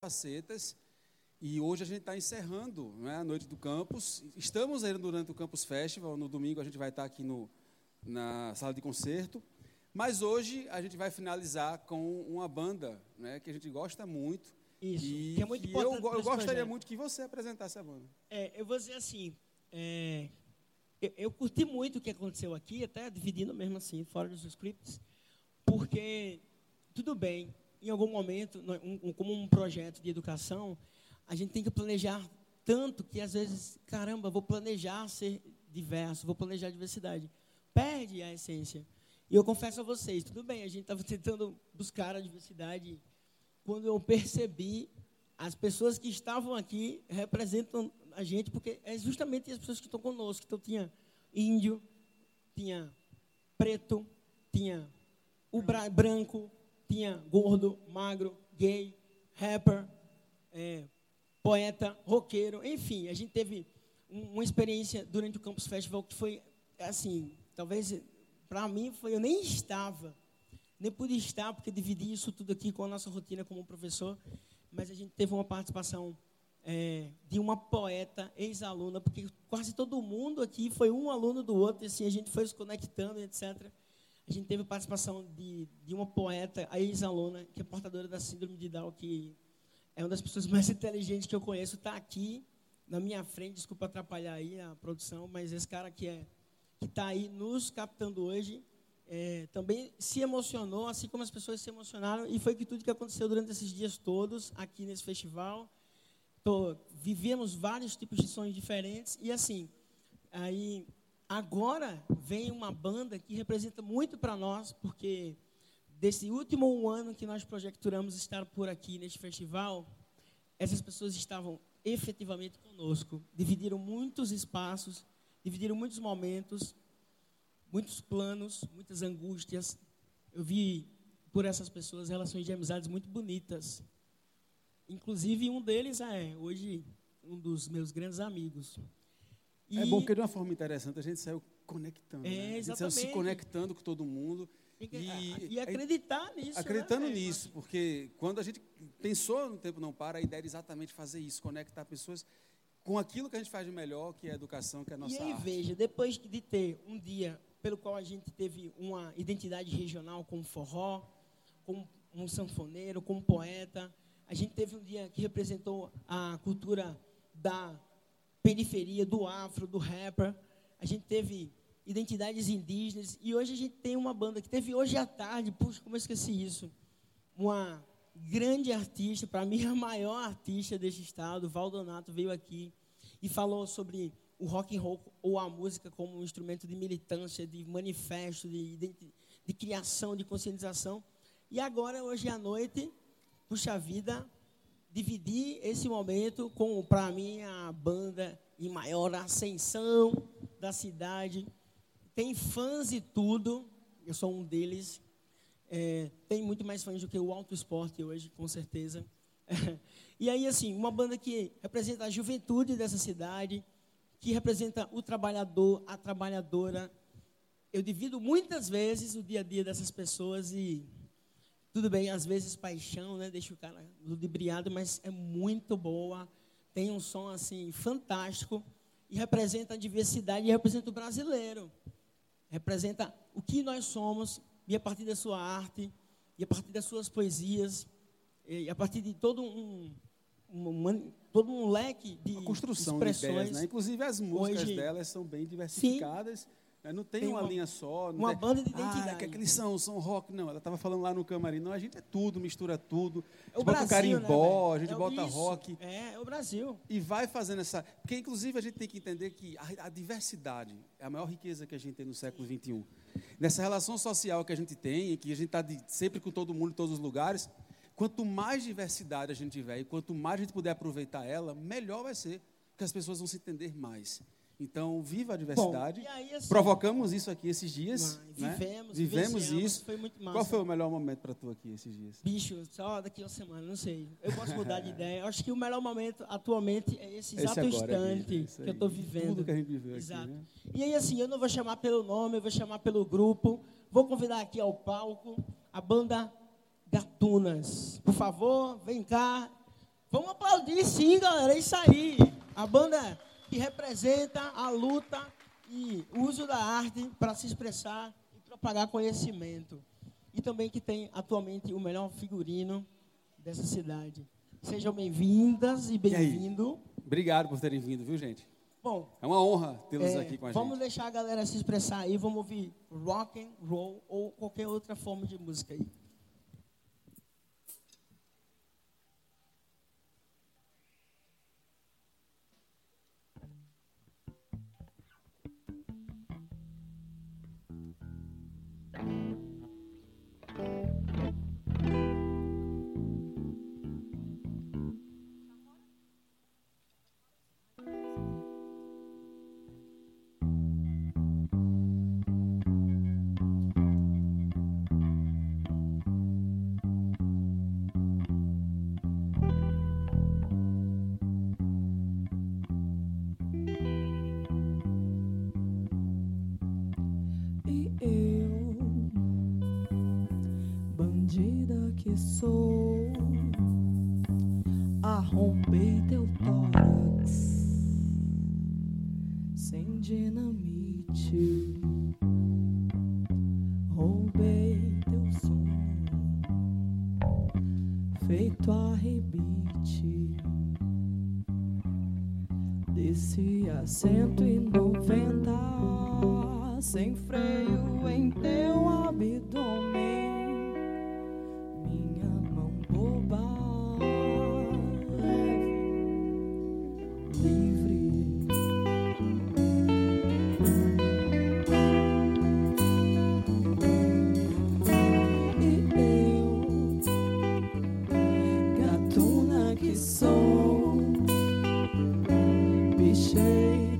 facetas. E hoje a gente está encerrando né, a noite do campus. Estamos ainda durante o Campus Festival. No domingo a gente vai estar aqui no, na sala de concerto. Mas hoje a gente vai finalizar com uma banda né, que a gente gosta muito. Isso, E que é muito importante eu, eu gostaria projeto. muito que você apresentasse a banda. É, eu vou dizer assim, é, eu, eu curti muito o que aconteceu aqui, até dividindo mesmo assim, fora dos scripts, porque, tudo bem, em algum momento, um- como um projeto de educação, a gente tem que planejar tanto que, às vezes, caramba, vou planejar ser diverso, vou planejar diversidade. Perde a essência. E eu confesso a vocês, tudo bem, a gente estava tentando buscar a diversidade quando eu percebi as pessoas que estavam aqui representam a gente, porque é justamente as pessoas que estão conosco. Então, tinha índio, tinha preto, tinha o bra- branco, tinha gordo, magro, gay, rapper, é, poeta, roqueiro, enfim, a gente teve um- uma experiência durante o Campus Festival que foi, assim, talvez, para mim, foi, eu nem estava, nem pude estar, porque dividi isso tudo aqui com a nossa rotina como professor, mas a gente teve uma participação é, de uma poeta, ex-aluna, porque quase todo mundo aqui foi um aluno do outro, e assim, a gente foi se conectando, etc. A gente teve participação de, de uma poeta, a ex-aluna, que é portadora da síndrome de Down, que é uma das pessoas mais inteligentes que eu conheço, está aqui na minha frente, desculpa atrapalhar aí a produção, mas esse cara que é que está aí nos captando hoje, é, também se emocionou, assim como as pessoas se emocionaram, e foi que tudo que aconteceu durante esses dias todos aqui nesse festival. Tô, vivemos vários tipos de sonhos diferentes, e assim, aí agora vem uma banda que representa muito para nós, porque desse último ano que nós projecturamos estar por aqui neste festival, essas pessoas estavam efetivamente conosco, dividiram muitos espaços, dividiram muitos momentos, muitos planos, muitas angústias. Eu vi por essas pessoas relações de amizades muito bonitas. Inclusive, um deles é hoje um dos meus grandes amigos. É E- bom porque de uma forma interessante a gente saiu conectando. É, né? A gente saiu se conectando com todo mundo. E, E- acreditar nisso. né, Acreditando velho? nisso, porque quando a gente pensou no Tempo Não Para, a ideia era exatamente fazer isso, conectar pessoas com aquilo que a gente faz de melhor, que é a educação, que é a nossa E aí, arte. veja, depois de ter um dia pelo qual a gente teve uma identidade regional como forró, como um sanfoneiro, como poeta, a gente teve um dia que representou a cultura da periferia, do afro, do rapper, a gente teve identidades indígenas, e hoje a gente tem uma banda que teve hoje à tarde, puxa, como eu esqueci isso, uma grande artista, para mim a maior artista deste estado, Valdonato, veio aqui e falou sobre o rock and roll ou a música como um instrumento de militância, de manifesto, de, identi- de criação, de conscientização. E agora, hoje à noite, puxa vida, dividir esse momento com, para mim, a banda em maior ascensão da cidade. Tem fãs e tudo, eu sou um deles. É, tem muito mais fãs do que o Auto Esporte hoje, com certeza. e aí, assim, uma banda que representa a juventude dessa cidade, que representa o trabalhador, a trabalhadora. Eu divido muitas vezes o dia a dia dessas pessoas e tudo bem, às vezes paixão, né, deixa o cara ludibriado, mas é muito boa. Tem um som assim fantástico e representa a diversidade e representa o brasileiro. Representa o que nós somos e a partir da sua arte e a partir das suas poesias e a partir de todo um, um- todo um leque de Uma construção de expressões. ideias, né? Inclusive as músicas Hoje- delas são bem diversificadas. né? Não tem, Tem uma, uma- linha só. Uma tem, banda de Ah, identidade. o que é que eles são? São rock? Não, ela estava falando lá no camarim. Não, a gente é tudo, mistura tudo. É o bota Brasil, carimbó, né, a gente velho? É bota isso. rock. É, é o Brasil. E vai fazendo essa. Porque, inclusive, a gente tem que entender que a, a diversidade é a maior riqueza que a gente tem no século XXI. Nessa relação social que a gente tem, em que a gente está sempre com todo mundo em todos os lugares, quanto mais diversidade a gente tiver e quanto mais a gente puder aproveitar ela, melhor vai ser, porque as pessoas vão se entender mais. Então, viva a diversidade. e aí, assim, Provocamos isso aqui esses dias. Mas né? Vivemos, Vivemos vivenciamos, isso. Foi muito massa. Qual foi o melhor momento para tu aqui esses dias? Bicho, só daqui a uma semana, não sei. Eu posso mudar de ideia. Eu acho que o melhor momento atualmente é esse Esse exato instante é isso que eu estou vivendo. Tudo que a gente viveu Exato. aqui, né? E aí, assim, eu não vou chamar pelo nome, eu vou chamar pelo grupo. Vou convidar aqui ao palco a banda Gatunas. Por favor, vem cá. Vamos aplaudir sim, galera. É isso aí. A banda que representa a luta e o uso da arte para se expressar e propagar conhecimento. E também que tem atualmente o melhor figurino dessa cidade. Sejam bem-vindas e bem-vindo. Obrigado por terem vindo, viu, gente? Bom, É uma honra tê-los é, aqui com a vamos gente. deixar a galera se expressar aí. Vamos ouvir rock and roll ou qualquer outra forma de música aí. E 190 sem freio. Pichei teu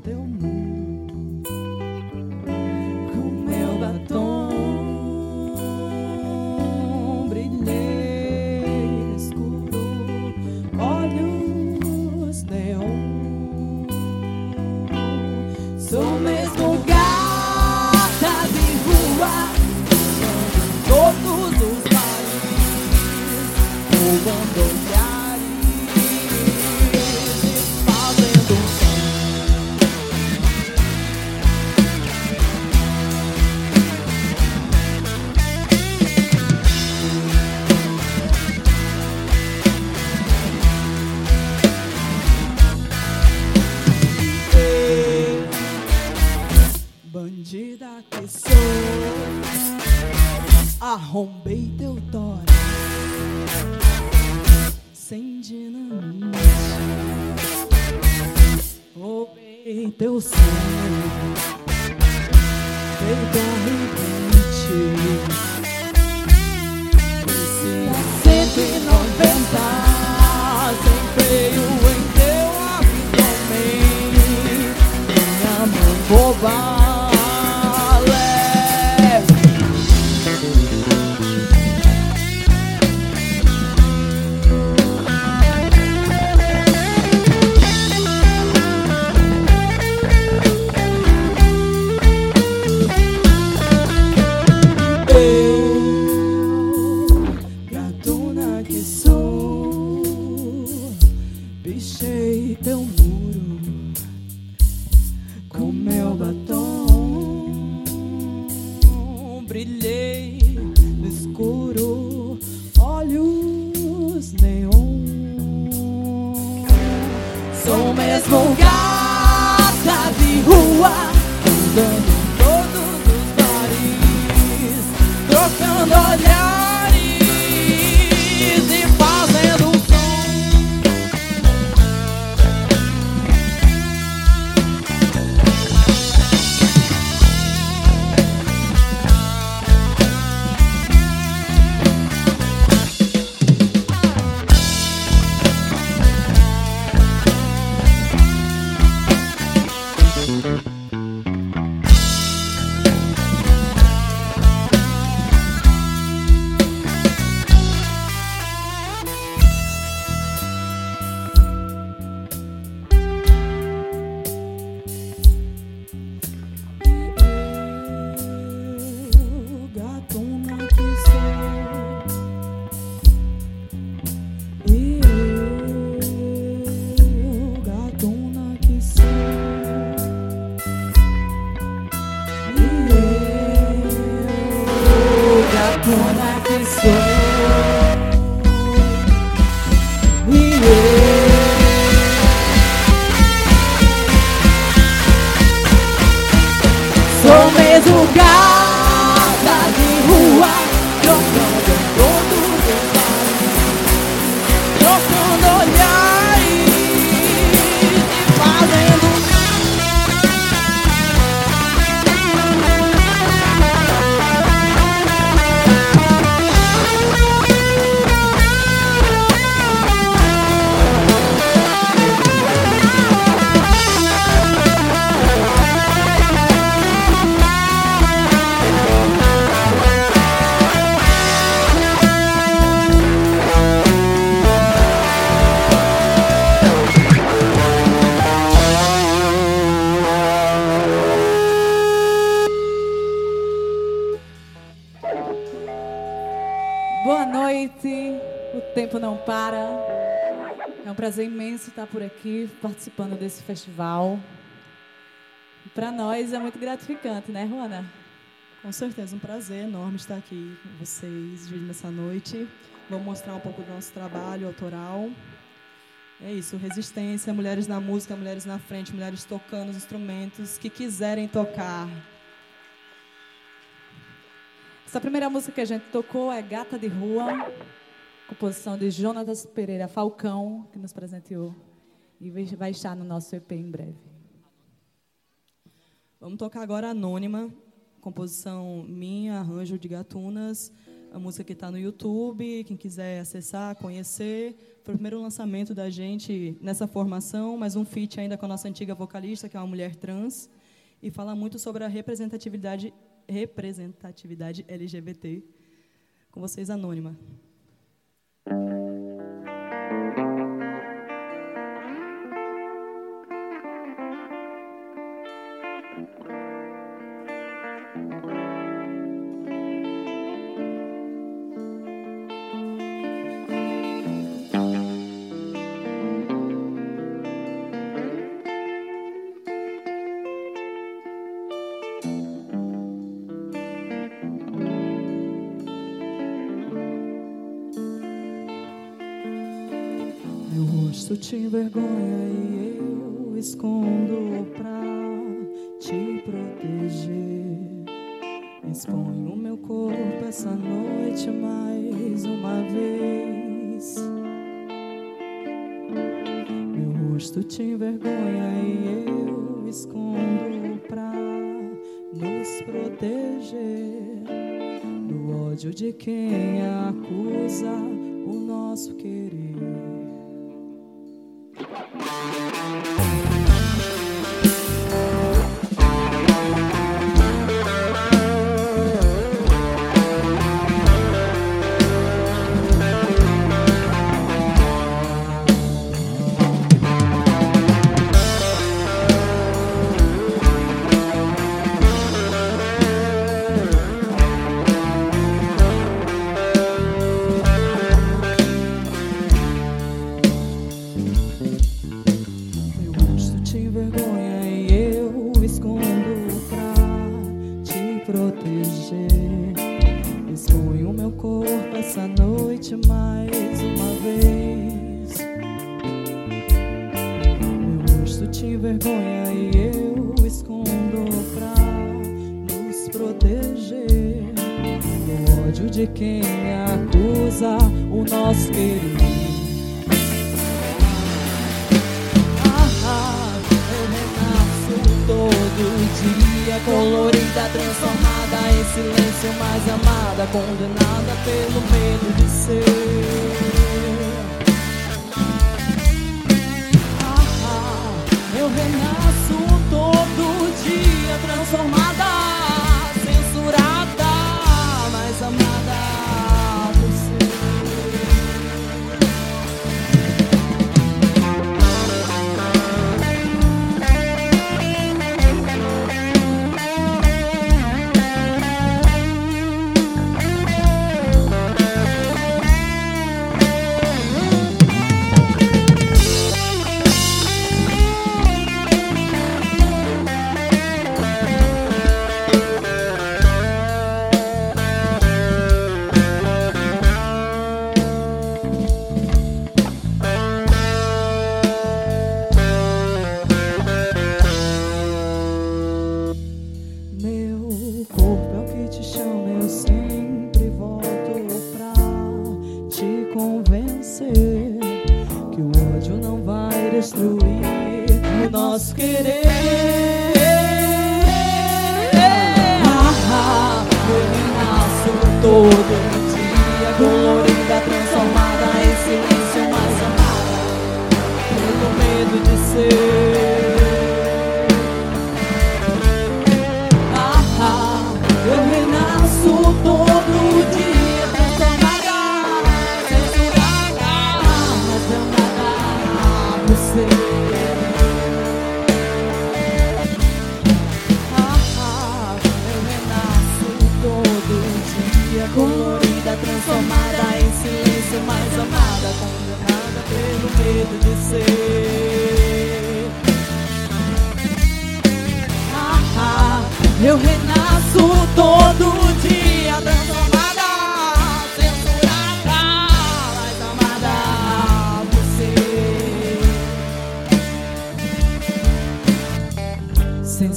estar por aqui, participando desse festival. Para nós é muito gratificante, né, Juana? Com certeza, um prazer enorme estar aqui com vocês nessa noite. Vamos mostrar um pouco do nosso trabalho autoral. É isso, resistência, mulheres na música, mulheres na frente, mulheres tocando os instrumentos que quiserem tocar. Essa primeira música que a gente tocou é Gata de Rua, composição de Jonatas Pereira Falcão, que nos presenteou. E vai estar no nosso EP em breve. Vamos tocar agora Anônima, composição minha, arranjo de Gatunas. A música que está no YouTube, quem quiser acessar, conhecer. Foi o primeiro lançamento da gente nessa formação, mas um feat ainda com a nossa antiga vocalista, que é uma mulher trans. E fala muito sobre a representatividade representatividade LGBT. Com vocês, Anônima. Te envergonha e eu escondo pra te proteger. Exponho meu corpo essa noite mais uma vez. Meu rosto te envergonha e eu escondo pra nos proteger do ódio de quem acusa o nosso querer. Transformada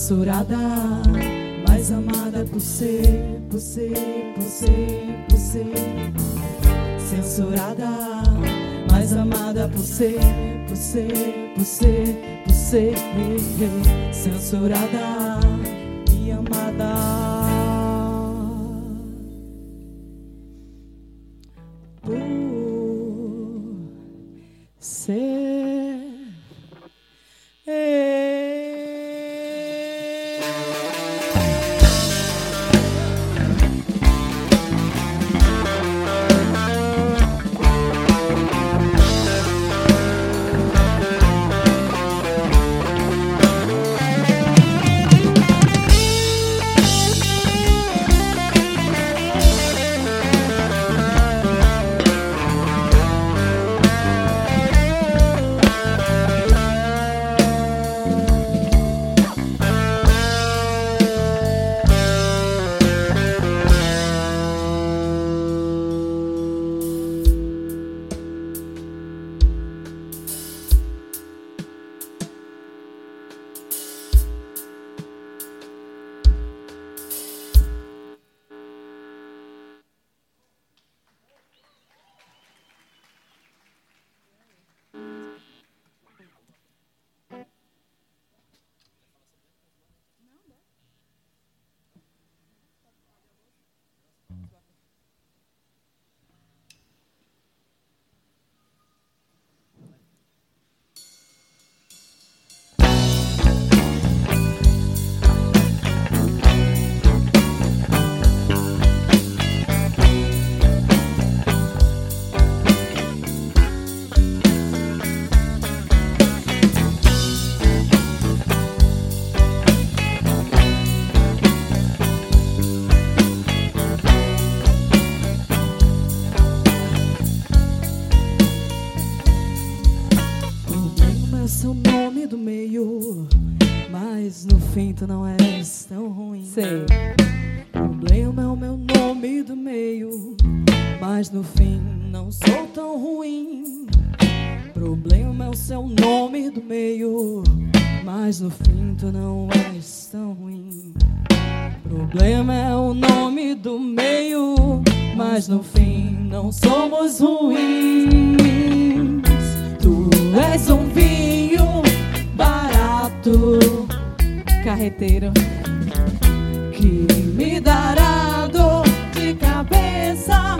Censurada, mais amada por ser, por ser, por ser, por ser. Censurada, mais amada por ser, por ser, por ser, por ser. Censurada tu não és tão ruim. Sei. Problema é o meu nome do meio, mas no fim não sou tão ruim. Problema é o seu nome do meio, mas no fim tu não és tão ruim. Problema é o nome do meio, mas no fim não somos ruins. Tu és um vinho barato Carreteiro. que me dará dor de cabeça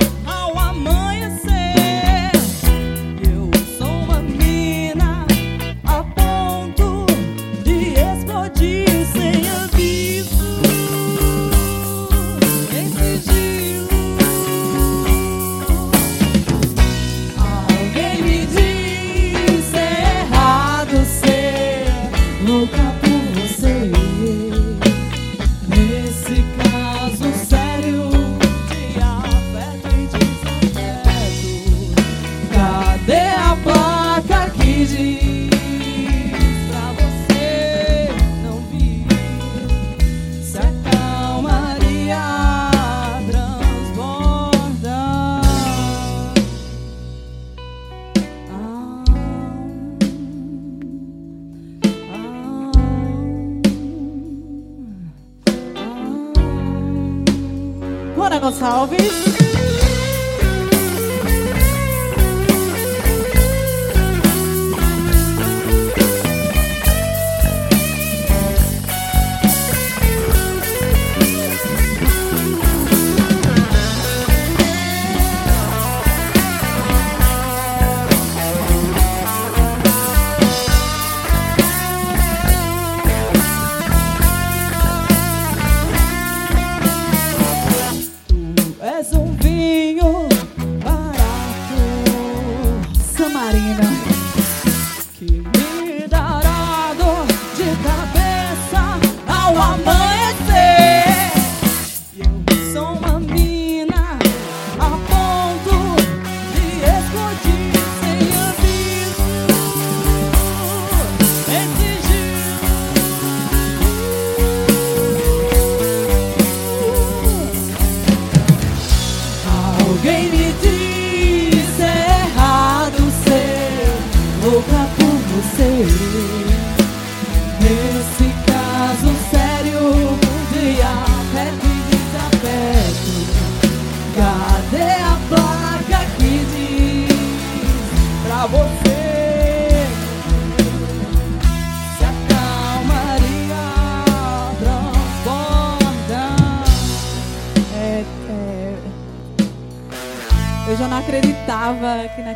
Gonçalves.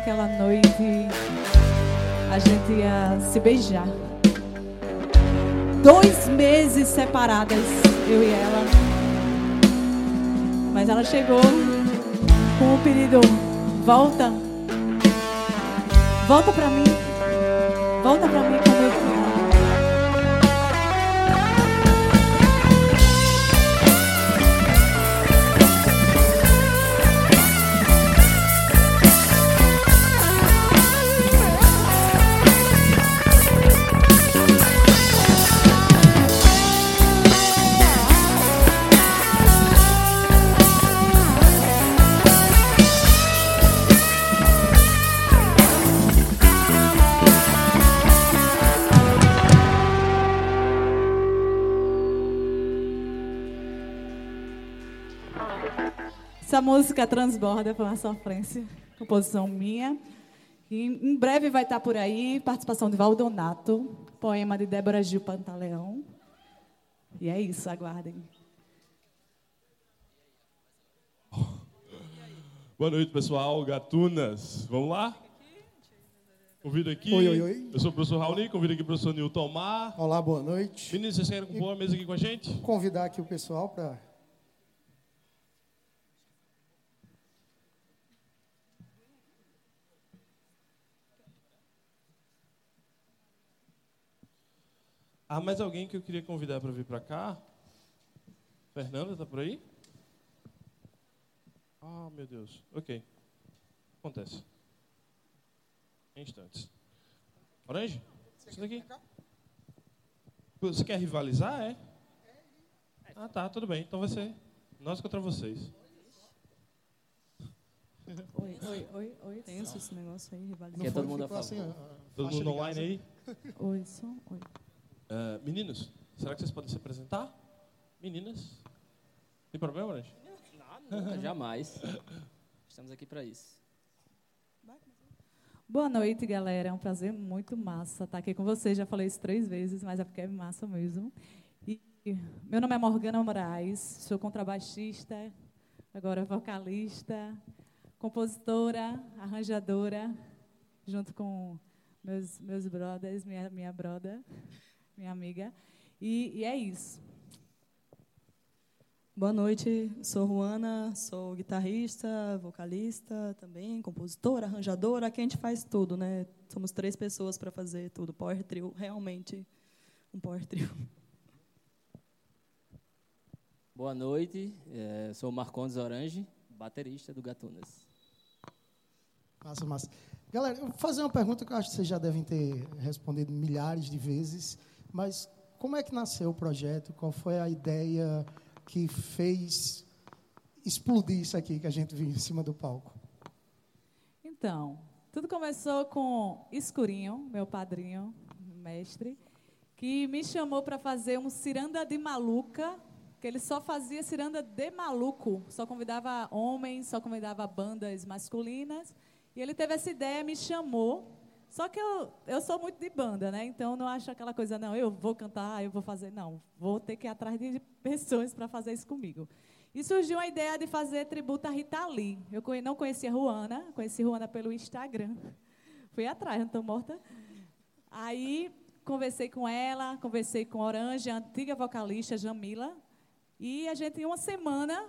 Naquela noite a gente ia se beijar. Dois meses separadas, eu e ela. Mas ela chegou com o pedido: volta, volta pra mim, volta pra mim como eu música transborda foi uma sofrência, composição minha. E em breve vai estar por aí, participação de Valdonato, poema de Débora Gil Pantaleão. E é isso, aguardem. Boa noite, pessoal. Gatunas. Vamos lá? Convido aqui. Oi, oi, oi. Eu sou o professor Raoni, convido aqui o professor Nilton Mar. Olá, boa noite. Meninos, vocês querem compor uma mesa aqui com a gente? Convidar aqui o pessoal para. Há mais alguém que eu queria convidar para vir para cá? Fernanda, tá por aí? Ah, meu Deus. Ok. Acontece. Em instantes. Orange? Isso daqui. Você quer rivalizar, é? Ah, tá, tudo bem. Então vai ser nós contra vocês. Oi, oi, oi, oi. Tenso esse negócio aí, Não rivalizar. Quer foi- todo mundo a favor? assim, Todo mundo online aí? Oi, som, oi. Ah, meninos, será que vocês podem se apresentar? Meninas? Tem problema, Orange? Nunca, jamais. Estamos aqui para isso. Boa noite, galera. É um prazer muito massa estar aqui com vocês. Já falei isso três vezes, mas é porque é massa mesmo. E meu nome é Morgana Moraes, sou contrabaixista, agora vocalista, compositora, arranjadora, junto com meus, meus brothers, minha, minha brother, minha amiga. E, e é isso. Boa noite, sou Juana, sou guitarrista, vocalista também, compositora, arranjadora, aqui a gente faz tudo, né? Somos três pessoas para fazer tudo, power trio, realmente um power trio. Boa noite, eh, sou Marcondes Orange, baterista do Gatunas. Massa, massa. Galera, eu vou fazer uma pergunta que eu acho que vocês já devem ter respondido milhares de vezes, mas como é que nasceu o projeto? Qual foi a ideia que fez explodir isso aqui que a gente viu em cima do palco? Então, tudo começou com Escurinho, meu padrinho, mestre, que me chamou para fazer um ciranda de maluca, que ele só fazia ciranda de maluco, só convidava homens, só convidava bandas masculinas. E ele teve essa ideia, me chamou. Só que eu, eu sou muito de banda, né? Então não acho aquela coisa, não, eu vou cantar, eu vou fazer. Não, vou ter que ir atrás de pessoas para fazer isso comigo. E surgiu a ideia de fazer tributo a Rita Lee. Eu não conhecia Ruana, conheci Ruana pelo Instagram. Fui atrás, não estou morta. Aí conversei com ela, conversei com Orange, a antiga vocalista Jamila. E a gente, em uma semana,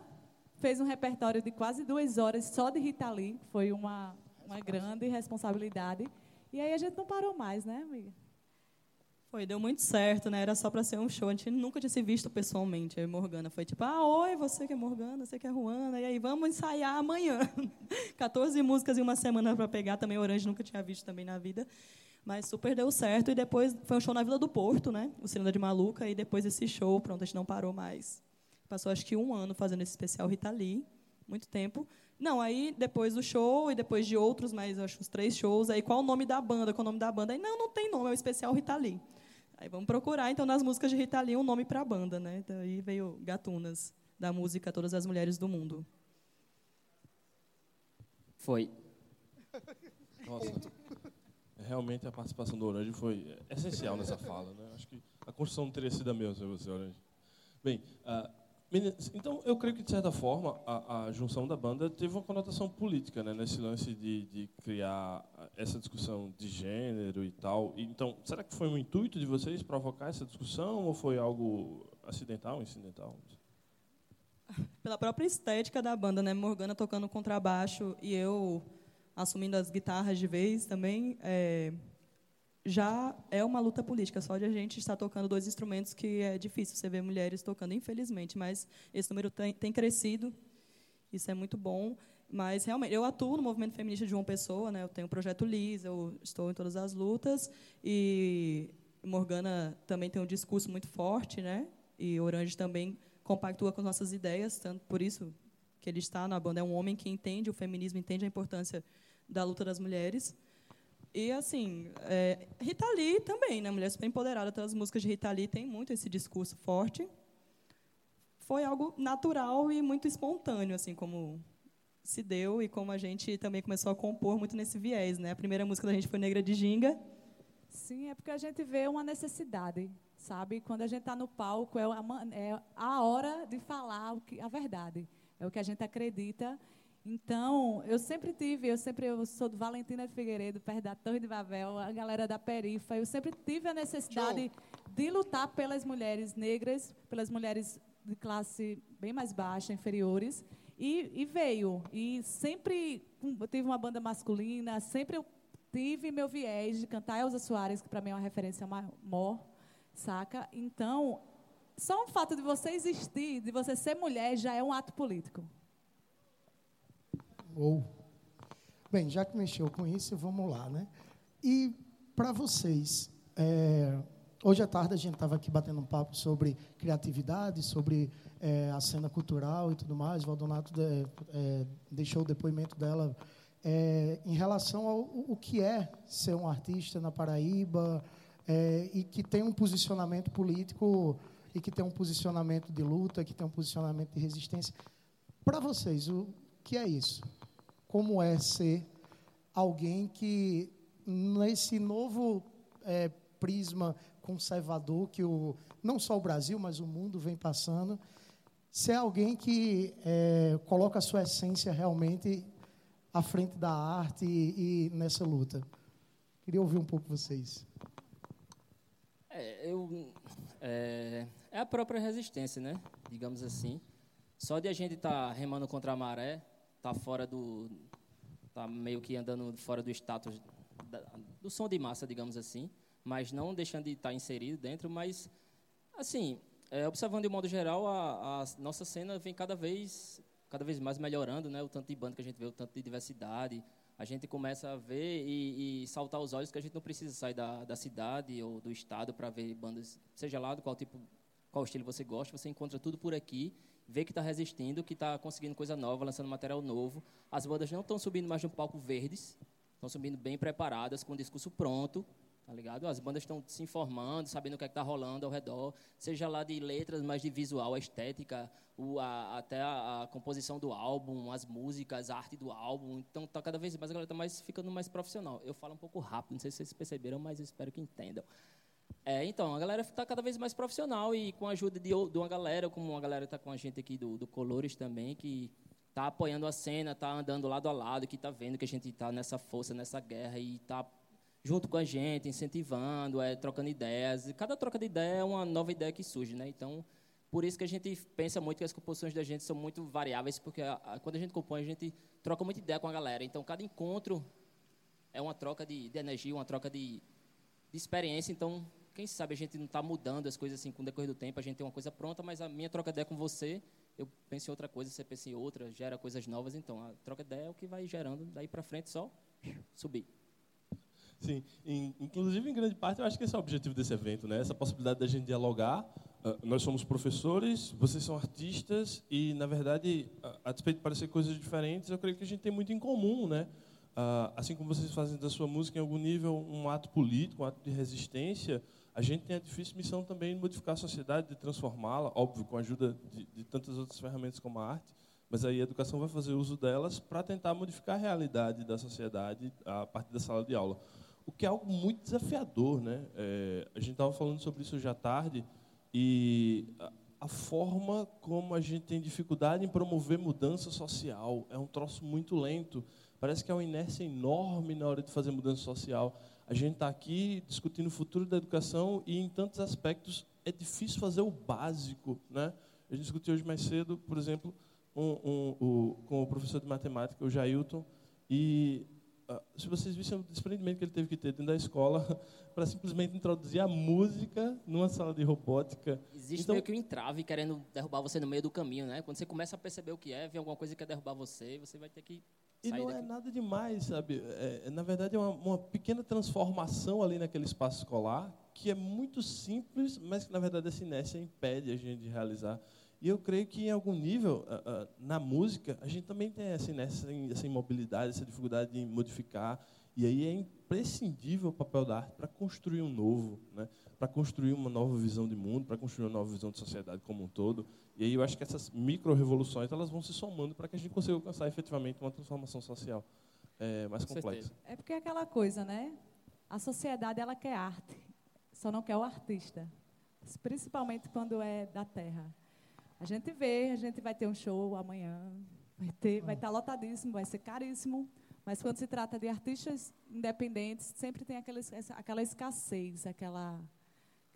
fez um repertório de quase duas horas só de Rita Lee. Foi uma, uma grande responsabilidade. E aí a gente não parou mais, né, amiga? Foi, deu muito certo, né? Era só para ser um show. A gente nunca tinha se visto pessoalmente. Eu e Morgana foi tipo, ah, oi, você que é Morgana, você que é Ruana, e aí vamos ensaiar amanhã. 14 músicas em uma semana para pegar. Também Orange nunca tinha visto também na vida. Mas super deu certo. E depois foi um show na Vila do Porto, né? O Ciranda de Maluca. E depois esse show, pronto, a gente não parou mais. Passou acho que um ano fazendo esse especial Rita Lee. Muito tempo. Não, aí depois do show e depois de outros, mas acho uns três shows. Aí qual o nome da banda? Qual o nome da banda? Aí não, não tem nome, é o especial Rita Lee. Aí vamos procurar, então, nas músicas de Rita Lee, um nome para a banda, né? Então, aí veio Gatunas, da música Todas as Mulheres do Mundo. Foi. Nossa. Realmente a participação do Orange foi essencial nessa fala. Né? Acho que a construção não teria sido a mesma você, Orange. Bem, Meninas, então, eu creio que, de certa forma, a, a junção da banda teve uma conotação política, né, nesse lance de, de, criar essa discussão de gênero e tal. Então, será que foi um intuito de vocês provocar essa discussão ou foi algo acidental, incidental? Pela própria estética da banda, né? Morgana tocando contrabaixo e eu assumindo as guitarras de vez também. É, já é uma luta política, só de a gente estar tocando dois instrumentos que é difícil você ver mulheres tocando, infelizmente, mas esse número tem, tem crescido, isso é muito bom. Mas, realmente, eu atuo no movimento feminista de uma pessoa, né? eu tenho o projeto Liz, eu estou em todas as lutas, e Morgana também tem um discurso muito forte, né? e Orange também compactua com nossas ideias, tanto por isso que ele está na banda, é um homem que entende o feminismo, entende a importância da luta das mulheres, e, assim, é, Rita Lee também, né? Mulher super empoderada. Todas as músicas de Rita Lee têm muito esse discurso forte. Foi algo natural e muito espontâneo, assim, como se deu e como a gente também começou a compor muito nesse viés, né? A primeira música da gente foi Negra de Ginga. Sim, é porque a gente vê uma necessidade, sabe? Quando a gente está no palco, é a, é a hora de falar o que, a verdade. É o que a gente acredita então, eu sempre tive, eu sempre eu sou do Valentina Figueiredo, perto da Torre de Babel, a galera da Perifa, eu sempre tive a necessidade Show. de lutar pelas mulheres negras, pelas mulheres de classe bem mais baixa, inferiores, e, e veio. E sempre eu tive uma banda masculina, sempre eu tive meu viés de cantar Elza Soares, que para mim é uma referência maior, saca? Então, só o fato de você existir, de você ser mulher, já é um ato político. Ou. Bem, já que mexeu com isso, vamos lá, né? E para vocês, é, hoje à tarde a gente estava aqui batendo um papo sobre criatividade, sobre é, a cena cultural e tudo mais. Valdonato de, é, deixou o depoimento dela é, em relação ao o que é ser um artista na Paraíba é, e que tem um posicionamento político e que tem um posicionamento de luta, que tem um posicionamento de resistência. Para vocês, o que é isso? Como é ser alguém que, nesse novo é, prisma conservador que o, não só o Brasil, mas o mundo vem passando, ser alguém que é, coloca a sua essência realmente à frente da arte e, e nessa luta. Queria ouvir um pouco vocês. É, eu, é, é, a própria resistência, né? Digamos assim. Só de a gente estar tá remando contra a maré, tá fora do tá meio que andando fora do status da, do som de massa, digamos assim, mas não deixando de estar tá inserido dentro, mas assim, é, observando de modo geral a, a, nossa cena vem cada vez cada vez mais melhorando, né? O tanto de banda que a gente vê, o tanto de diversidade, a gente começa a ver e, e saltar os olhos que a gente não precisa sair da, da cidade ou do estado para ver bandas, seja lá do qual tipo, qual estilo você gosta, você encontra tudo por aqui vê que está resistindo, que está conseguindo coisa nova, lançando material novo. As bandas não estão subindo mais um palco verdes, estão subindo bem preparadas, com o discurso pronto, tá ligado? As bandas estão se informando, sabendo o que é está rolando ao redor, seja lá de letras, mas de visual, a estética, o, a, até a, a, composição do álbum, as músicas, a arte do álbum. Então, tá cada vez mais a galera está mais ficando mais profissional. Eu falo um pouco rápido, não sei se vocês perceberam, mas espero que entendam. É, então, a galera está cada vez mais profissional e com a ajuda de, de uma galera, como uma galera está com a gente aqui do, do Colores também, que está apoiando a cena, está andando lado a lado, que está vendo que a gente está nessa força, nessa guerra e está junto com a gente, incentivando, é, trocando ideias. E cada troca de ideia é uma nova ideia que surge, né? Então, por isso que a gente pensa muito que as composições da gente são muito variáveis, porque a, a, quando a gente compõe, a gente troca muita ideia com a galera. Então, cada encontro é uma troca de, de energia, uma troca de, de experiência. Então, quem sabe a gente não está mudando as coisas assim com o decorrer do tempo, a gente tem uma coisa pronta, mas a minha troca de ideia com você, eu penso em outra coisa, você pensa em outra, gera coisas novas, então a troca de ideia é o que vai gerando daí para frente só subir. Sim, inclusive em grande parte eu acho que esse é o objetivo desse evento, né? Essa possibilidade da gente dialogar. Uh, nós somos professores, vocês são artistas e na verdade, a, a despeito de parecer coisas diferentes, eu creio que a gente tem muito em comum, né? Uh, assim como vocês fazem da sua música em algum nível um ato político, um ato de resistência, a gente tem a difícil missão também de modificar a sociedade, de transformá-la, óbvio, com a ajuda de, de, tantas outras ferramentas como a arte, mas aí a educação vai fazer uso delas para tentar modificar a realidade da sociedade a partir da sala de aula. O que é algo muito desafiador, né? É, a gente estava falando sobre isso já tarde e a forma como a gente tem dificuldade em promover mudança social. É um troço muito lento. Parece que é uma inércia enorme na hora de fazer mudança social. A gente está aqui discutindo o futuro da educação e, em tantos aspectos, é difícil fazer o básico. Né? A gente discutiu hoje mais cedo, por exemplo, um, um, um, com o professor de matemática, o Jailton, e uh, se vocês vissem o desprendimento que ele teve que ter dentro da escola para simplesmente introduzir a música numa sala de robótica. Existe Então- meio que um entrave querendo derrubar você no meio do caminho, né? Quando você começa a perceber o que é, vem alguma coisa que quer derrubar você, você vai ter que E não é daqui. nada demais, sabe? É, é, na verdade, é uma, uma pequena transformação ali naquele espaço escolar que é muito simples, mas que, na verdade, essa inércia impede a gente de realizar. E eu creio que, em algum nível, na música, a gente também tem essa inércia, essa imobilidade, essa dificuldade de modificar. E aí é imprescindível o papel da arte para construir um novo, né? Para construir uma nova visão de mundo, para construir uma nova visão de sociedade como um todo. E aí eu acho que essas micro-revoluções elas vão se somando para que a gente consiga alcançar efetivamente uma transformação social eh, mais Com complexa. certeza. É porque é aquela coisa, né? A sociedade ela quer arte, só não quer o artista, principalmente quando é da terra. A gente vê, a gente vai ter um show amanhã, vai ter, vai estar lotadíssimo, vai ser caríssimo, mas quando se trata de artistas independentes, sempre tem aquela, aquela escassez, aquela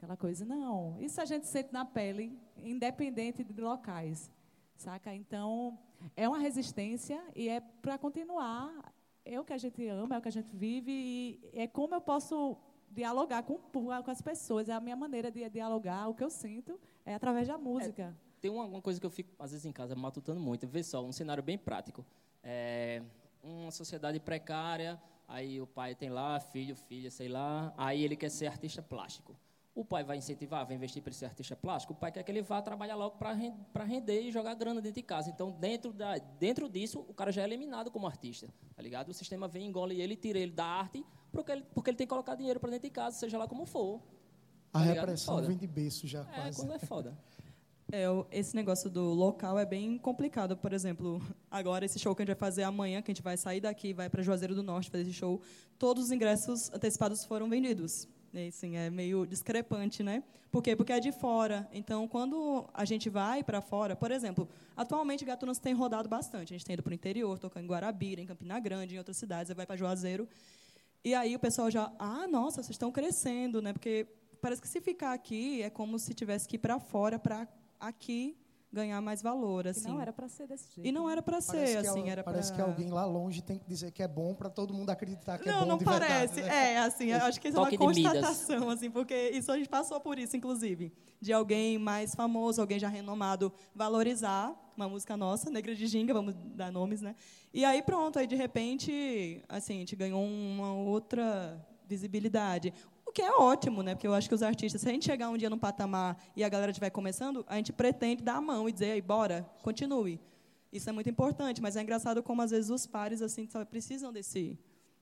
aquela coisa. Não, isso a gente sente na pele, independente de locais, saca? Então, é uma resistência e é para continuar. É o que a gente ama, é o que a gente vive e é como eu posso dialogar com, com as pessoas. É a minha maneira de dialogar, o que eu sinto é através da música. Tem uma, uma coisa que eu fico, às vezes, em casa matutando muito. Vê só, um cenário bem prático. É, uma sociedade precária, aí o pai tem lá, filho, filha, sei lá, aí ele quer ser artista plástico. O pai vai incentivar, vai investir para ele ser artista plástico, o pai quer que ele vá trabalhar logo para render e jogar grana dentro de casa. Então, dentro, da, dentro disso, o cara já é eliminado como artista, tá ligado? O sistema vem, engole ele, tira ele da arte, porque ele, porque ele tem que colocar dinheiro para dentro de casa, seja lá como for. A Tá ligado? repressão Foda. vem de berço já, É, quase. quando é foda. É, esse negócio do local é bem complicado. Por exemplo, agora esse show que a gente vai fazer amanhã, que a gente vai sair daqui e vai para Juazeiro do Norte fazer esse show, todos os ingressos antecipados foram vendidos. Assim, é meio discrepante, né? Por quê? Porque é de fora. Então, quando a gente vai para fora, por exemplo, atualmente Gatunas tem rodado bastante. A gente tem ido para o interior, tocando em Guarabira, em Campina Grande, em outras cidades, vai para Juazeiro. E aí o pessoal já, ah, nossa, vocês estão crescendo, né? Porque parece que se ficar aqui é como se tivesse que ir para fora para aqui ganhar mais valor, E assim. não era para ser desse jeito. E não era para ser, que, assim, era parece pra... que alguém lá longe tem que dizer que é bom para todo mundo acreditar que é não, bom não de parece. verdade. né? É, assim, eu acho que isso é uma constatação, assim, porque isso a gente passou por isso, inclusive, de alguém mais famoso, alguém já renomado, valorizar uma música nossa, Negra de Ginga, vamos dar nomes, né? E aí pronto, aí de repente, assim, a gente ganhou uma outra visibilidade. O que é ótimo, né? Porque eu acho que os artistas, se a gente chegar um dia num patamar e a galera estiver começando, a gente pretende dar a mão e dizer, aí, bora, continue. Isso é muito importante, mas é engraçado como às vezes os pares assim só precisam desse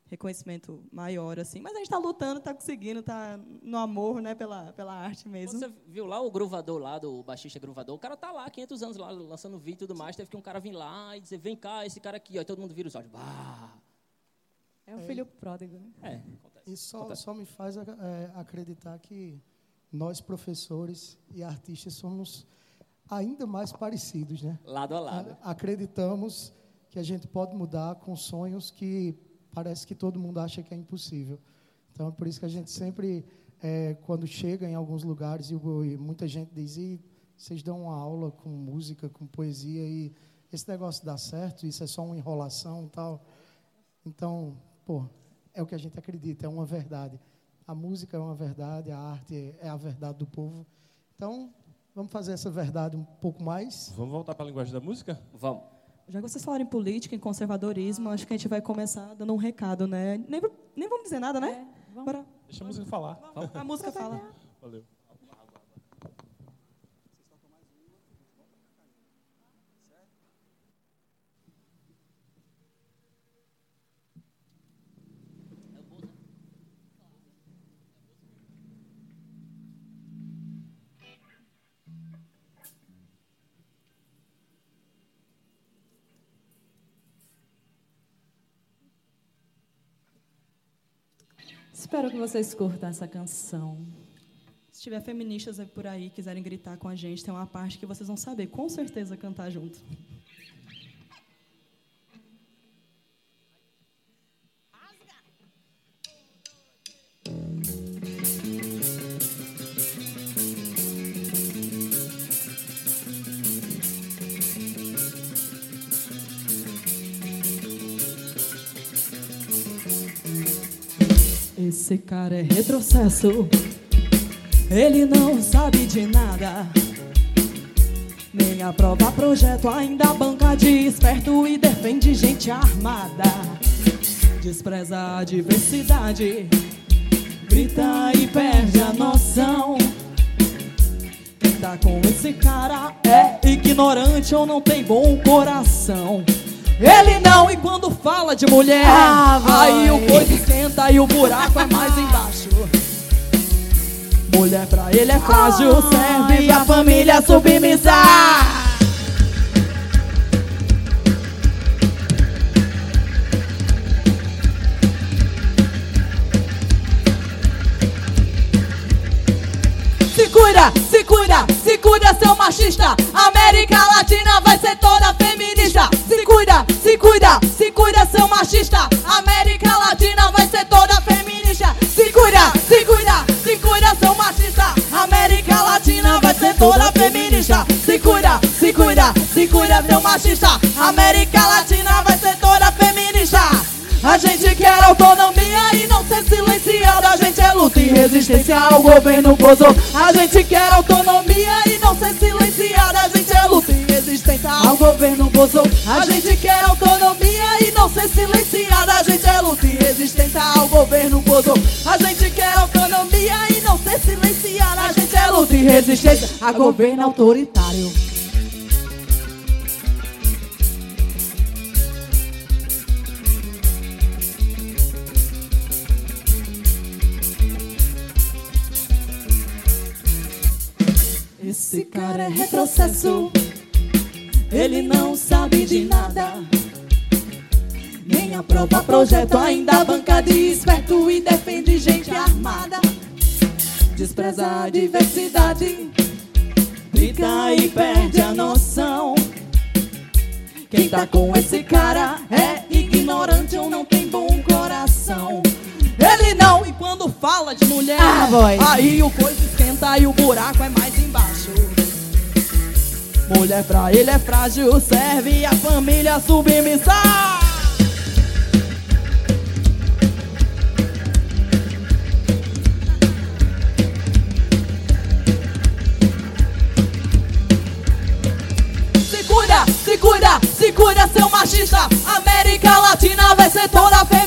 reconhecimento maior assim. Mas a gente está lutando, está conseguindo, está no amor, né, pela pela arte mesmo. Você viu lá o gruvador lá, do baixista gruvador? O cara tá lá, 500 anos lá, lançando vídeo e tudo mais. Teve que um cara vir lá e dizer, vem cá, esse cara aqui. Ó, e todo mundo vira os olhos. Bah! É o filho pródigo, né? É, Isso só, Acontece. só me faz é, acreditar que nós, professores e artistas, somos ainda mais parecidos, né? Lado a lado. A- Acreditamos que a gente pode mudar com sonhos que parece que todo mundo acha que é impossível. Então, é por isso que a gente sempre, é, quando chega em alguns lugares, e, e muita gente diz, e vocês dão uma aula com música, com poesia, e esse negócio dá certo, isso é só uma enrolação e tal. Então, pô, é o que a gente acredita, é uma verdade. A música é uma verdade, a arte é a verdade do povo. Então, vamos fazer essa verdade um pouco mais. Vamos voltar para a linguagem da música? Vamos. Já que vocês falaram em política, em conservadorismo, acho que a gente vai começar dando um recado, né? Nem, nem vamos dizer nada, né? É, vamos. Bora. Deixa a música falar. A música fala. Valeu. Espero que vocês curtam essa canção. Se tiver feministas por aí quiserem gritar com a gente, tem uma parte que vocês vão saber com certeza cantar junto. Esse cara é retrocesso. Ele não sabe de nada. Nem aprova projeto, ainda banca de esperto e defende gente armada. Despreza a diversidade, grita e perde a noção. Quem tá com esse cara é ignorante ou não tem bom coração. Ele não, e quando fala de mulher, Ah, aí o coisa esquenta e o buraco é mais embaixo. Mulher pra ele é frágil, serve a família submissa. Se cuida, se cuida, se cuida, seu machista. América Latina vai ser toda feminista. Se cuida, se cuida, se cuida, seu machista. América Latina vai ser toda feminista. Se cuida, se cuida, se cuida, seu machista. América Latina vai ser toda feminista. Se cuida, se cuida, se cuida, seu machista. América Latina vai ser toda feminista. A gente quer autonomia e não ser silenciada. A gente é luta e resistência ao governo Bolsonaro. A gente quer autonomia e não ser silenciada. Ao governo Bolsonaro. A gente quer autonomia e não ser silenciada. A gente é luta e resistência ao governo Bolsonaro. A gente quer autonomia e não ser silenciada. A gente é luta e resistência a governo autoritário. Esse cara é retrocesso. Ele não sabe de nada. Nem aprova projeto, ainda banca de esperto e defende gente armada. Despreza a diversidade, grita e perde a noção. Quem tá com esse cara é ignorante ou não tem bom coração. Ele não, e quando fala de mulher, Ah, aí o coisa esquenta e o buraco é mais embaixo. Mulher pra ele é frágil, serve a família submissa. Se cuida, se cuida, se cuida, seu machista. América Latina vai ser toda feminista.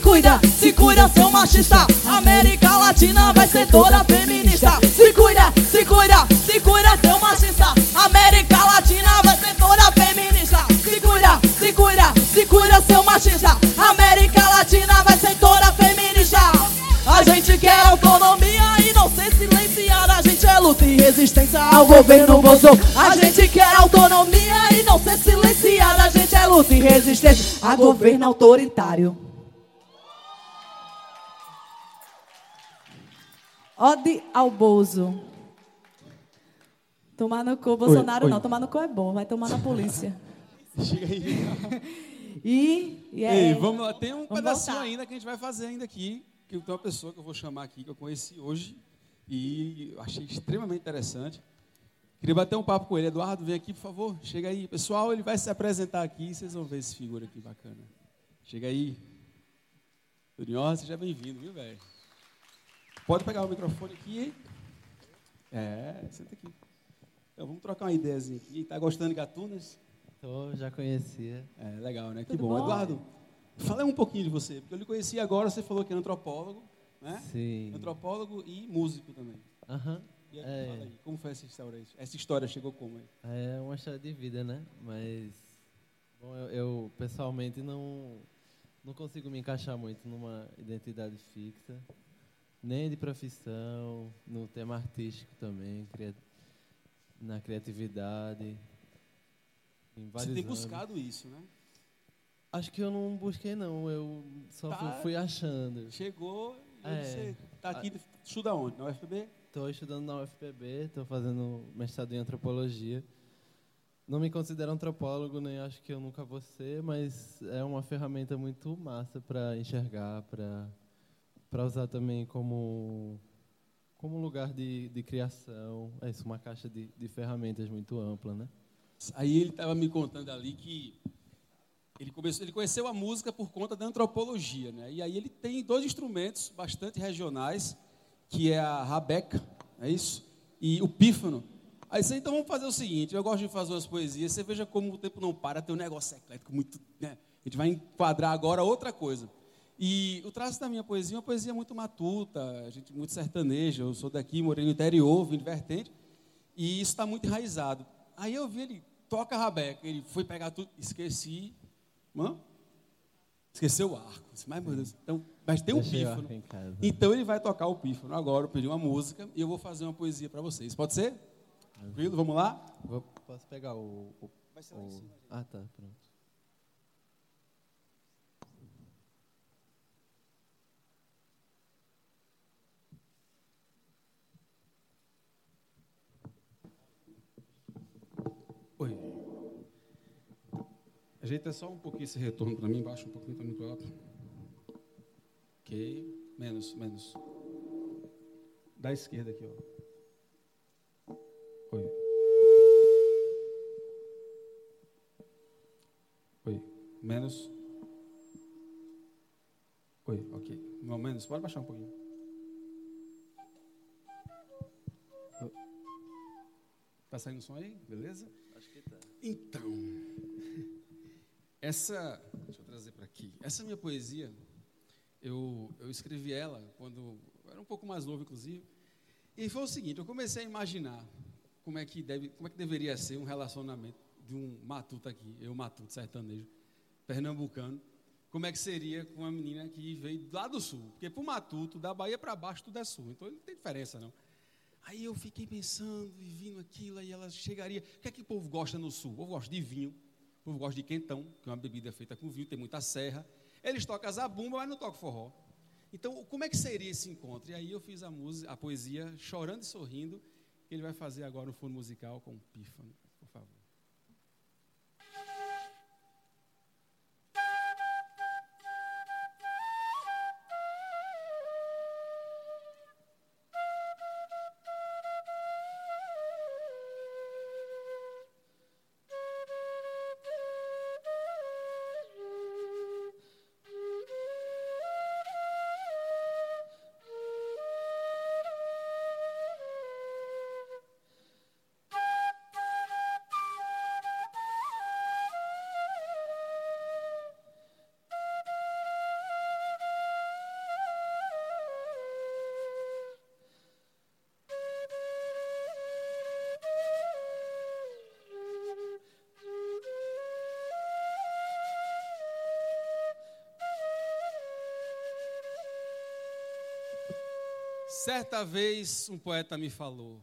Se cuida, se cuida, se cuida, seu machista. América Latina vai ser toda feminista. Se cuida, se cuida, se cuida, seu machista. América Latina vai ser toda feminista. Se cuida, se cuida, se cuida, seu machista. América Latina vai ser toda feminista. A gente quer autonomia e não ser silenciada. A gente é luta e resistência ao governo Bolsonaro. A gente quer autonomia e não ser silenciada. A gente é luta e resistência a governo autoritário. Ode ao Bozo. Tomar no cu, Bolsonaro oi. não. Tomar no cu é bom, vai tomar na polícia. Chega aí. E, e é, Ei, vamos lá. Tem um Vamos pedacinho voltar. ainda que a gente vai fazer ainda aqui. Que tem uma pessoa que eu vou chamar aqui, que eu conheci hoje. E eu achei extremamente interessante. Queria bater um papo com ele. Eduardo, vem aqui, por favor. Chega aí. Pessoal, ele vai se apresentar aqui. Vocês vão ver esse figura aqui bacana. Chega aí. Turinho, seja bem-vindo, viu, velho? Pode pegar o microfone aqui? É, senta aqui. Então, vamos trocar uma ideiazinha aqui. Tá gostando de gatunas? Tô, já conhecia. É, legal, né? Que Tudo bom. bom? Eduardo, fala um pouquinho de você, porque eu lhe conheci agora, você falou que é antropólogo, né? Sim. Antropólogo e músico também. Aham. E aí, É. fala aí, como foi essa história? Essa história chegou como aí? É uma história de vida, né? Mas bom, eu, eu, pessoalmente não não consigo me encaixar muito numa identidade fixa, nem de profissão, no tema artístico também, na criatividade. Você tem buscado isso, né? Acho que eu não busquei não, eu só Tá. fui, achando. Chegou e É. você está aqui Estuda onde? Na UFPB? Estou estudando na UFPB, estou fazendo mestrado em antropologia. Não me considero antropólogo, nem acho que eu nunca vou ser, mas é uma ferramenta muito massa para enxergar, para para usar também como como lugar de, de criação. É isso, uma caixa de, de ferramentas muito ampla, né? Aí ele estava me contando ali que ele, começou, ele conheceu a música por conta da antropologia, né? E aí ele tem dois instrumentos bastante regionais, que é a rabeca, é isso? E o pífano. Aí você, então vamos fazer o seguinte, eu gosto de fazer umas poesias, você veja como o tempo não para, tem um negócio eclético muito, né? A gente vai enquadrar agora outra coisa. E o traço da minha poesia é uma poesia muito matuta, a gente muito sertaneja, eu sou daqui, morei no interior, vim de vertente, e isso está muito enraizado. Aí eu vi ele, toca a rabeca, ele foi pegar tudo, esqueci, mano, esqueceu o arco, mas meu Deus, então, mas tem um Deixei pífano. Então ele vai tocar o pífano agora, eu pedi uma música, e eu vou fazer uma poesia para vocês, pode ser? Tranquilo, vamos lá? Vou- posso pegar o, o, o- Ah, tá, pronto. Oi. Ajeita só um pouquinho esse retorno para mim, baixa um pouquinho, está muito alto. Ok, menos, menos. Da esquerda aqui, ó. Oi. Oi, menos. Oi, ok. Não, menos, pode baixar um pouquinho. Tá saindo som aí? Beleza? Acho que tá. Então, essa, deixa eu trazer para aqui. Essa minha poesia, eu, eu escrevi ela quando eu era um pouco mais novo, inclusive. E foi o seguinte: eu comecei a imaginar como é que deve, como é que deveria ser um relacionamento de um matuto aqui, eu matuto sertanejo, pernambucano. Como é que seria com uma menina que veio lá do sul? Porque para o matuto, da Bahia para baixo, tudo é sul. Então não tem diferença, não. Aí eu fiquei pensando e vindo aquilo, aí ela chegaria. O que é que o povo gosta no sul? O povo gosta de vinho, o povo gosta de quentão, que é uma bebida feita com vinho, tem muita serra. Eles tocam zabumba, mas não tocam forró. Então, como é que seria esse encontro? E aí eu fiz a música, a poesia Chorando e Sorrindo, que ele vai fazer agora no fundo musical com o Pífano, Certa vez um poeta me falou: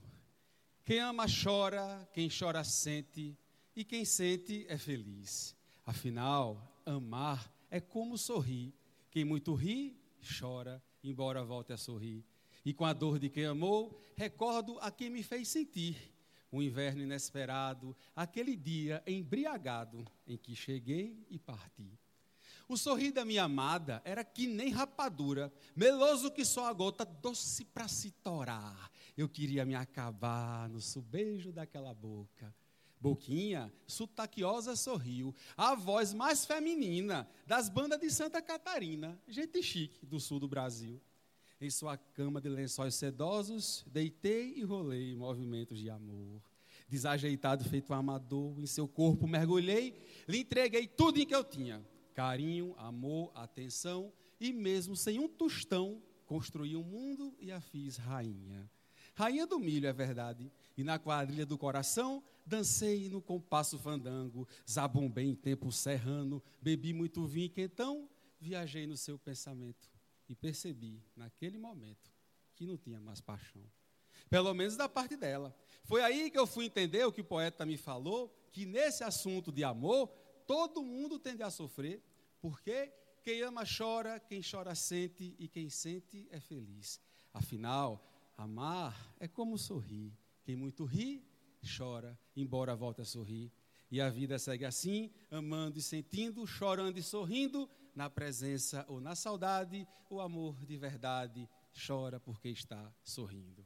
quem ama chora, quem chora sente, e quem sente é feliz. Afinal, amar é como sorrir. Quem muito ri, chora, embora volte a sorrir. E com a dor de quem amou, recordo a quem me fez sentir. O inverno inesperado, aquele dia embriagado em que cheguei e parti. O sorrir da minha amada era que nem rapadura, meloso que só a gota, doce para se torar. Eu queria me acabar no subejo daquela boca. Boquinha, sotaquiosa, sorriu. A voz mais feminina das bandas de Santa Catarina, gente chique do sul do Brasil. Em sua cama de lençóis sedosos, deitei e rolei movimentos de amor. Desajeitado, feito um amador, em seu corpo mergulhei, lhe entreguei tudo em que eu tinha carinho, amor, atenção, e mesmo sem um tostão, construí um mundo e a fiz rainha. Rainha do milho, é verdade, e na quadrilha do coração, dancei no compasso fandango, zabumbei em tempo serrano, bebi muito vinho quentão, viajei no seu pensamento e percebi, naquele momento, que não tinha mais paixão. Pelo menos da parte dela. Foi aí que eu fui entender o que o poeta me falou, que nesse assunto de amor, todo mundo tende a sofrer, porque quem ama chora, quem chora sente e quem sente é feliz. Afinal, amar é como sorrir. Quem muito ri, chora, embora volte a sorrir. E a vida segue assim, amando e sentindo, chorando e sorrindo, na presença ou na saudade, o amor de verdade chora porque está sorrindo.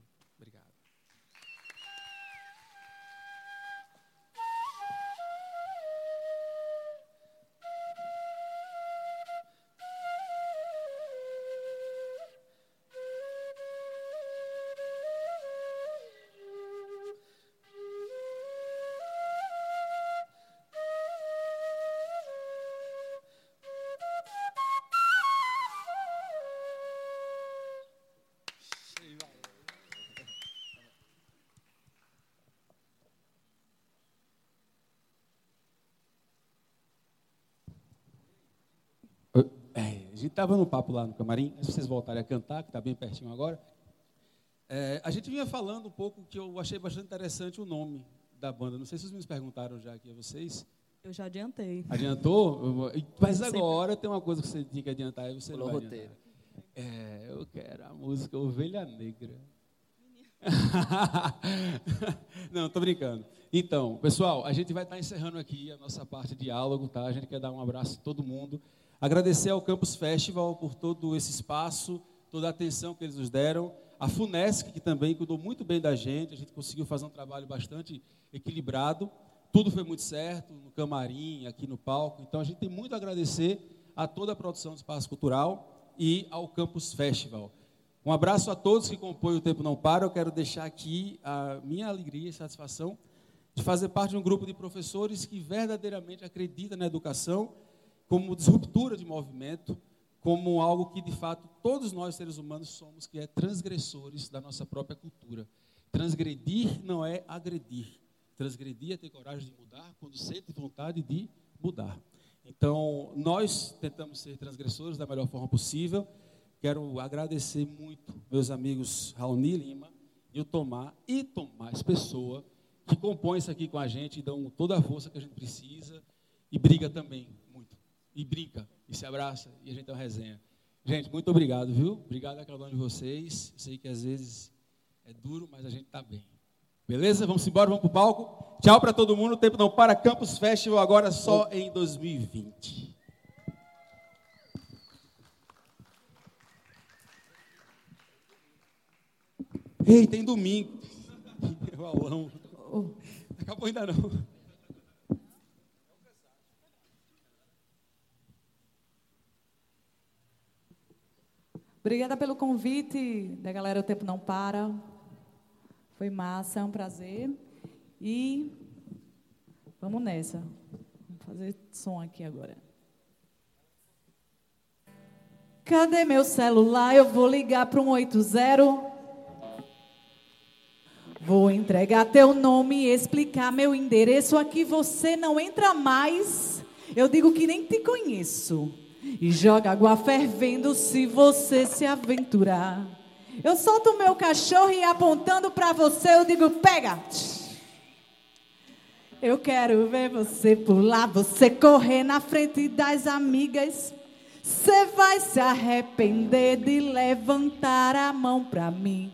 Gente estava no papo lá no camarim, se vocês voltarem a cantar, que está bem pertinho agora. É, a gente vinha falando um pouco que eu achei bastante interessante o nome da banda. Não sei se os meninos perguntaram já aqui a vocês. Eu já adiantei. Adiantou? Mas agora tem uma coisa que você tinha que adiantar e você Pulou não vai roteiro. É, eu quero a música Ovelha Negra. Não, tô brincando. Então, pessoal, a gente vai estar encerrando aqui a nossa parte de diálogo, tá? A gente quer dar um abraço a todo mundo. Agradecer ao Campus Festival por todo esse espaço, toda a atenção que eles nos deram. A Funesc, que também cuidou muito bem da gente. A gente conseguiu fazer um trabalho bastante equilibrado. Tudo foi muito certo, no camarim, aqui no palco. Então, a gente tem muito a agradecer a toda a produção do Espaço Cultural e ao Campus Festival. Um abraço a todos que compõem o Tempo Não Para. Eu quero deixar aqui a minha alegria e satisfação de fazer parte de um grupo de professores que verdadeiramente acredita na educação como disruptura de movimento, como algo que de fato todos nós seres humanos somos, que é transgressores da nossa própria cultura. Transgredir não é agredir. Transgredir é ter coragem de mudar quando sente vontade de mudar. Então, nós tentamos ser transgressores da melhor forma possível. Quero agradecer muito meus amigos Raoni Lima e o Tomar e Tomás Pessoa, que compõem isso aqui com a gente e dão toda a força que a gente precisa e briga também. E brinca, e se abraça, e a gente tem uma resenha. Gente, muito obrigado, viu? Obrigado a cada um de vocês. Sei que às vezes é duro, mas a gente está bem. Beleza? Vamos embora, vamos para o palco. Tchau para todo mundo. O tempo não para. Campus Festival agora só em 2020. Ei, tem domingo. O aulão. Acabou ainda não. Obrigada pelo convite da galera O Tempo Não Para. Foi massa, é um prazer. E vamos nessa. Vamos fazer som aqui agora. Cadê meu celular? Eu vou ligar para um 80. Vou entregar teu nome e explicar meu endereço. Aqui você não entra mais. Eu digo que nem te conheço. E joga água fervendo se você se aventurar. Eu solto meu cachorro e apontando para você eu digo: pega. Eu quero ver você pular, você correr na frente das amigas. Você vai se arrepender de levantar a mão para mim.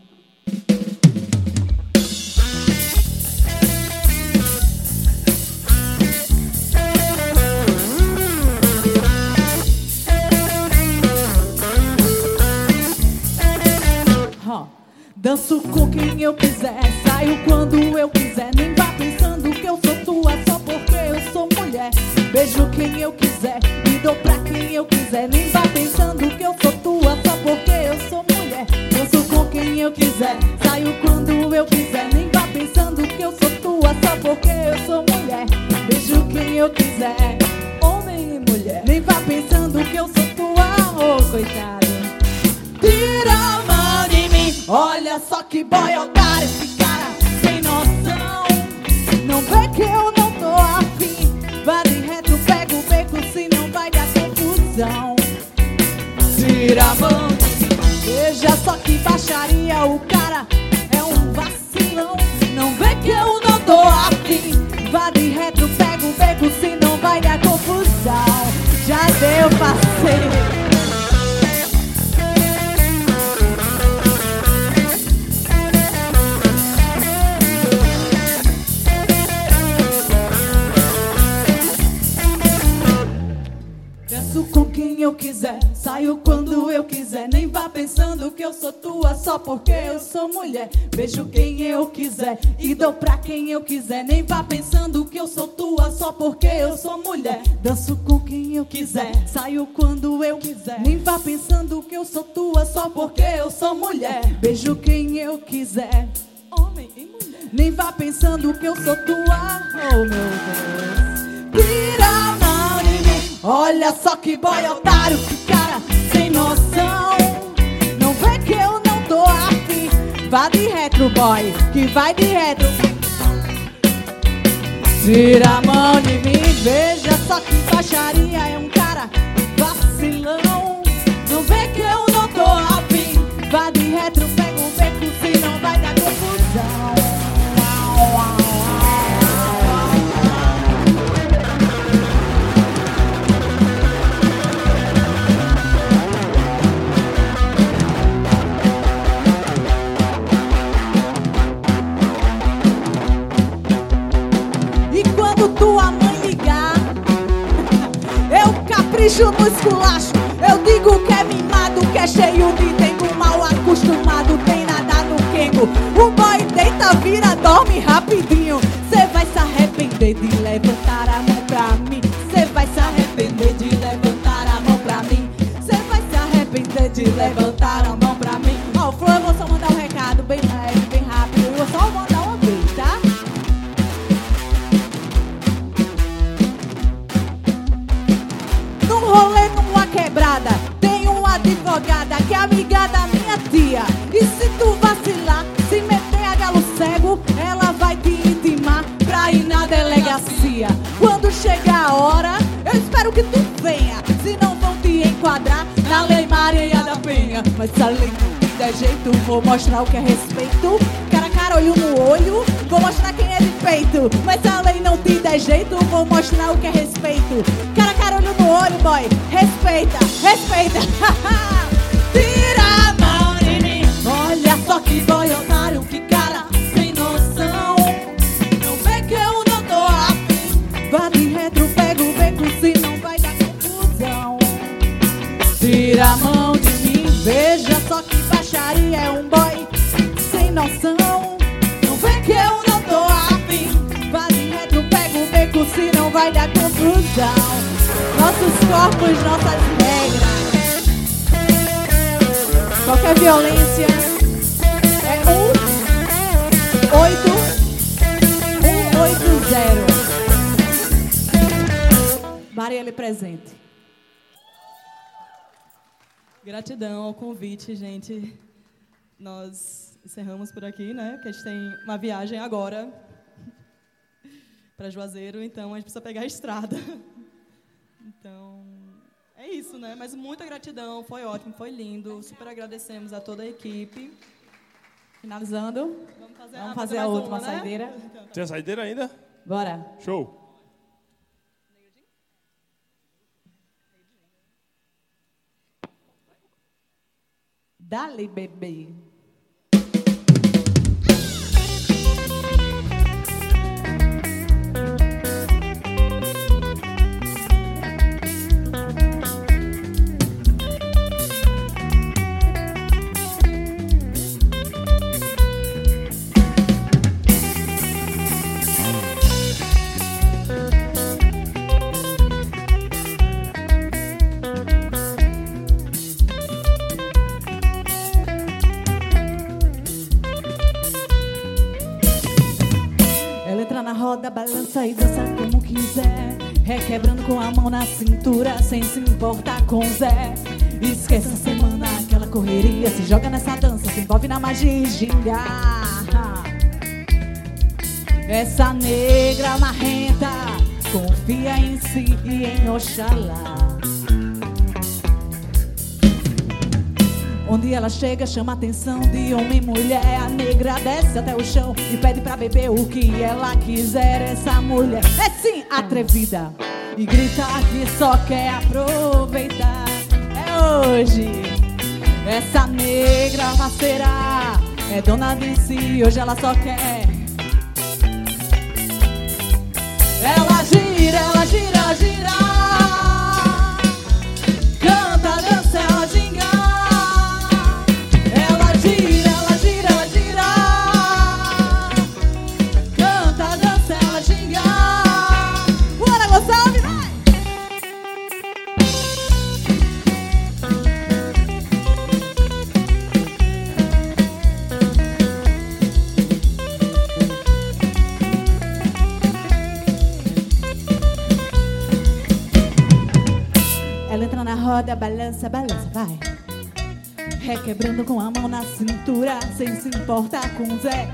Danço com quem eu quiser, saio quando eu quiser. Nem vá pensando que eu sou tua só porque eu sou mulher. Beijo quem eu quiser, me dou pra quem eu quiser. Nem vá pensando que eu sou tua só porque eu sou mulher. Danço com quem eu quiser, saio quando eu quiser. Nem vá pensando que eu sou tua só porque eu sou mulher. Beijo quem eu quiser, homem e mulher. Nem vá pensando que eu sou tua, oh coitado. Olha só que boy otário, esse cara sem noção. Não vê que eu não tô afim. Vai de reto, pega o beco, se não vai dar confusão. Tira a mão. Veja só que baixaria, o cara é um vacilão. Não vê que eu não tô afim. Vai de reto, pega o beco, se não vai dar confusão. Já deu passeio. Quiser, saio quando eu quiser. Nem vá pensando que eu sou tua só porque eu sou mulher. Beijo quem eu quiser e dou pra quem eu quiser. Nem vá pensando que eu sou tua só porque eu sou mulher. Danço com quem eu quiser, saio quando eu quiser. Nem vá pensando que eu sou tua só porque eu sou mulher. Beijo quem eu quiser. Homem e mulher. Nem vá pensando que eu sou tua. Oh meu Deus. Tira Olha só que boy otário, que cara sem noção. Não vê que eu não tô afim. Vá de retro, boy, que vai de retro. Tira a mão de mim, veja só que baixaria é um cara vacilão. Não vê que eu não tô afim. Vá de retro, pega o beco, senão vai dar capricho no esculacho. Eu digo que é mimado, que é cheio de dengo, mal acostumado, tem nada no quengo. O boy deita, vira, dorme rapidinho. Chegar a hora, eu espero que tu venha. Se não vão te enquadrar na lei Maria da Penha. Mas se a lei não der jeito, vou mostrar o que é respeito. Cara a cara, olho no olho, vou mostrar quem é de peito. Mas se a lei não te der jeito, vou mostrar o que é respeito. Cara a cara, olho no olho, boy. Respeita, respeita. Tira a mão de mim. Olha só que boy otário, que Tira a mão de mim, veja só que baixaria é um boy sem noção. Não vê que eu não tô afim. Vá de retro, pega o beco, senão vai dar confusão. Nossos corpos, nossas regras. Qualquer violência é um oito um oito zero. Marielle presente. Gratidão ao convite, gente. Nós encerramos por aqui, né? Porque a gente tem uma viagem agora para Juazeiro, então a gente precisa pegar a estrada. Então, é isso, né? Mas muita gratidão, foi ótimo, foi lindo. Super agradecemos a toda a equipe. Finalizando. Vamos fazer, Vamos fazer a última uma, né? saideira. Tem a saideira ainda? Bora. Show. Dale, bebê. Balança e dança como quiser. Requebrando com a mão na cintura, sem se importar com Zé. Esquece a semana, aquela correria. Se joga nessa dança, se envolve na magia e ginga. Essa negra marrenta confia em si e em Oxalá. Onde ela chega, chama a atenção de homem e mulher. A negra desce até o chão e pede pra beber o que ela quiser. Essa mulher é sim atrevida e grita que só quer aproveitar. É hoje. Essa negra faceira é dona de si. Hoje ela só quer. Ela gira, ela gira, gira. Balança, balança, vai. Requebrando com a mão na cintura, sem se importar com o Zé.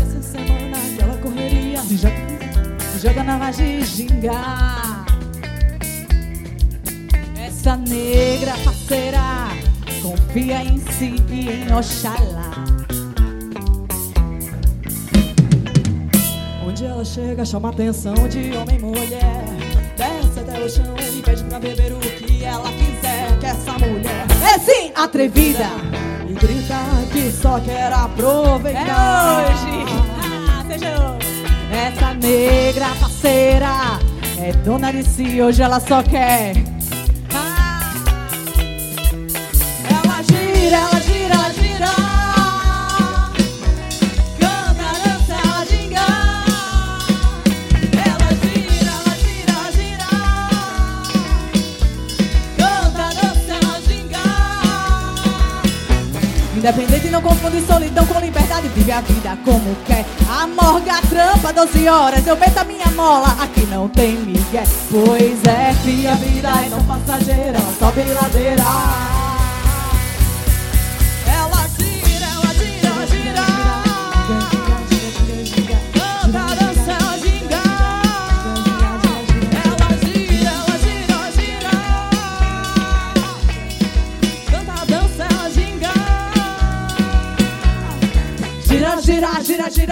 Essa semana aquela correria, se joga, joga na ginga. Essa negra parceira confia em si e em Oxalá. Onde ela chega, chama atenção de homem e mulher. Desce até o chão e pede pra beber o que ela quiser. Essa mulher É sim, atrevida. e grita que só quer É aproveitar. hoje. Ah, seja hoje. Essa negra parceira é dona de si, hoje ela só quer. Independente não confunde solidão com liberdade. Vive a vida como quer. A morga trampa 12 horas. Eu meto a minha mola Aqui não tem migué Pois é, cria vida e não passageira Sobe ladeira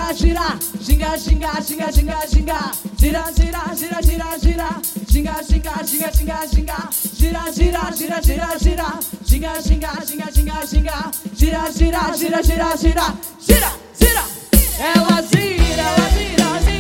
gira, gira, ginga, ginga, ginga, ginga, ginga, gira, gira, gira, gira, gira, ginga, ginga, ginga, ginga, ginga, gira, gira, gira, gira, gira, ginga, ginga, ginga, ginga, ginga, gira, gira, gira, gira, gira, gira, gira, ela gira, ela gira, gira.